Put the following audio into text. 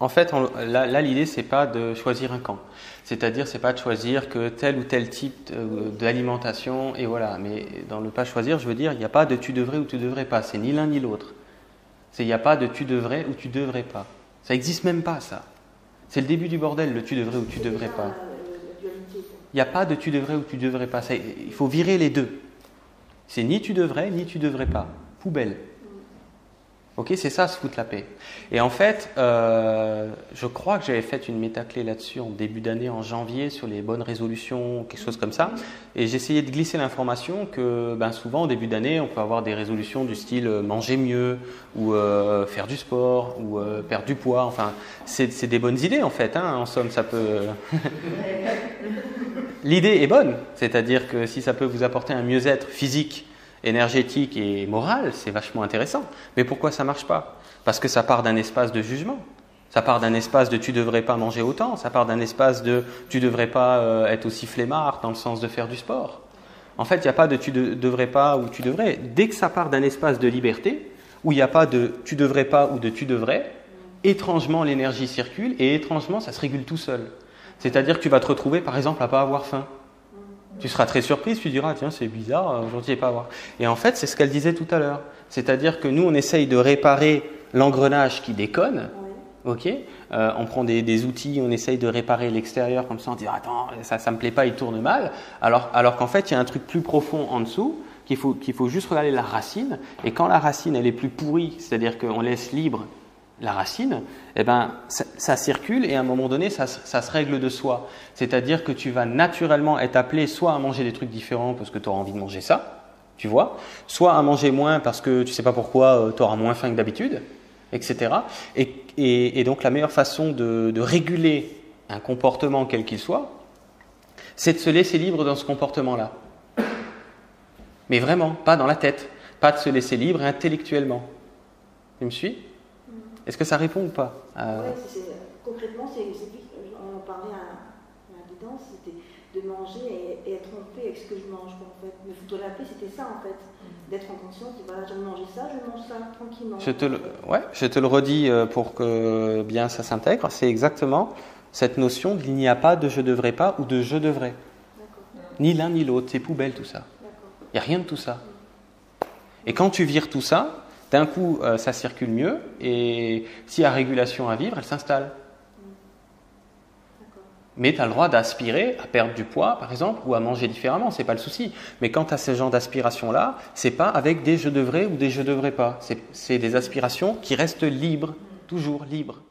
En fait, là, là l'idée, c'est pas de choisir un camp. C'est-à-dire, c'est pas de choisir que tel ou tel type d'alimentation, et voilà. Mais dans le pas choisir, je veux dire, il n'y a pas de tu devrais ou tu devrais pas. C'est ni l'un ni l'autre. Il n'y a pas de tu devrais ou tu devrais pas. Ça n'existe même pas, ça. C'est le début du bordel, le tu devrais ou tu devrais pas. Il n'y a pas de tu devrais ou tu devrais pas. il faut virer les deux. C'est ni tu devrais, ni tu devrais pas. Poubelle. Ok, c'est ça, se foutre la paix. Et en fait, euh, je crois que j'avais fait une métaclé là-dessus en début d'année, en janvier, sur les bonnes résolutions, quelque chose comme ça. Et j'essayais de glisser l'information que ben, souvent, au début d'année, on peut avoir des résolutions du style euh, manger mieux, ou euh, faire du sport, ou perdre du poids. Enfin, c'est des bonnes idées en fait. Hein, en somme, ça peut. L'idée est bonne, c'est-à-dire que si ça peut vous apporter un mieux-être physique énergétique et morale, c'est vachement intéressant. Mais pourquoi ça marche pas? Parce que ça part d'un espace de jugement. Ça part d'un espace de tu devrais pas manger autant, ça part d'un espace de tu devrais pas euh, être aussi flemmard dans le sens de faire du sport. En fait, il n'y a pas de tu ne devrais pas ou tu devrais. Dès que ça part d'un espace de liberté, où il n'y a pas de tu devrais pas ou de tu devrais, étrangement l'énergie circule et étrangement ça se régule tout seul. C'est-à-dire que tu vas te retrouver par exemple à pas avoir faim. Tu seras très surprise, tu diras, tiens, c'est bizarre, euh, aujourd'hui, pas à voir. Et en fait, c'est ce qu'elle disait tout à l'heure. C'est-à-dire que nous, on essaye de réparer l'engrenage qui déconne. Ok euh, On prend des, outils, on essaye de réparer l'extérieur comme ça, on dit, attends, ça ne me plaît pas, il tourne mal. Alors, alors qu'en fait, il y a un truc plus profond en dessous qu'il faut, qu'il faut juste regarder la racine. Et quand la racine, elle est plus pourrie, c'est-à-dire qu'on laisse libre la racine, eh ben, ça, circule et à un moment donné, ça, se règle de soi. C'est-à-dire que tu vas naturellement être appelé soit à manger des trucs différents parce que tu auras envie de manger ça, tu vois, soit à manger moins parce que tu sais pas pourquoi euh, tu auras moins faim que d'habitude, etc. Et, donc la meilleure façon de, de réguler un comportement quel qu'il soit, c'est de se laisser libre dans ce comportement-là. Mais vraiment, pas dans la tête, pas de se laisser libre intellectuellement. Tu me suis? Est-ce que ça répond ou pas euh... Concrètement, c'est, on en parlait à, à guidance, c'était de manger et, être en paix avec ce que je mange. En fait. Me foutre la paix, c'était ça en fait. D'être en conscience, voilà, je vais manger ça, je mange ça tranquillement. Je te le, ouais, je te le redis euh, pour que bien ça s'intègre. C'est exactement cette notion qu'il n'y a pas de je devrais pas ou de je devrais. Ni l'un ni l'autre, c'est poubelle tout ça. Il n'y a rien de tout ça. Et quand tu vires tout ça, d'un coup, euh, ça circule mieux et s'il y a régulation à vivre, elle s'installe. Mais tu as le droit d'aspirer à perdre du poids, par exemple, ou à manger différemment, c'est pas le souci. Mais quand tu as ce genre d'aspiration-là, c'est pas avec des je devrais ou des je devrais pas. C'est des aspirations qui restent libres, toujours libres.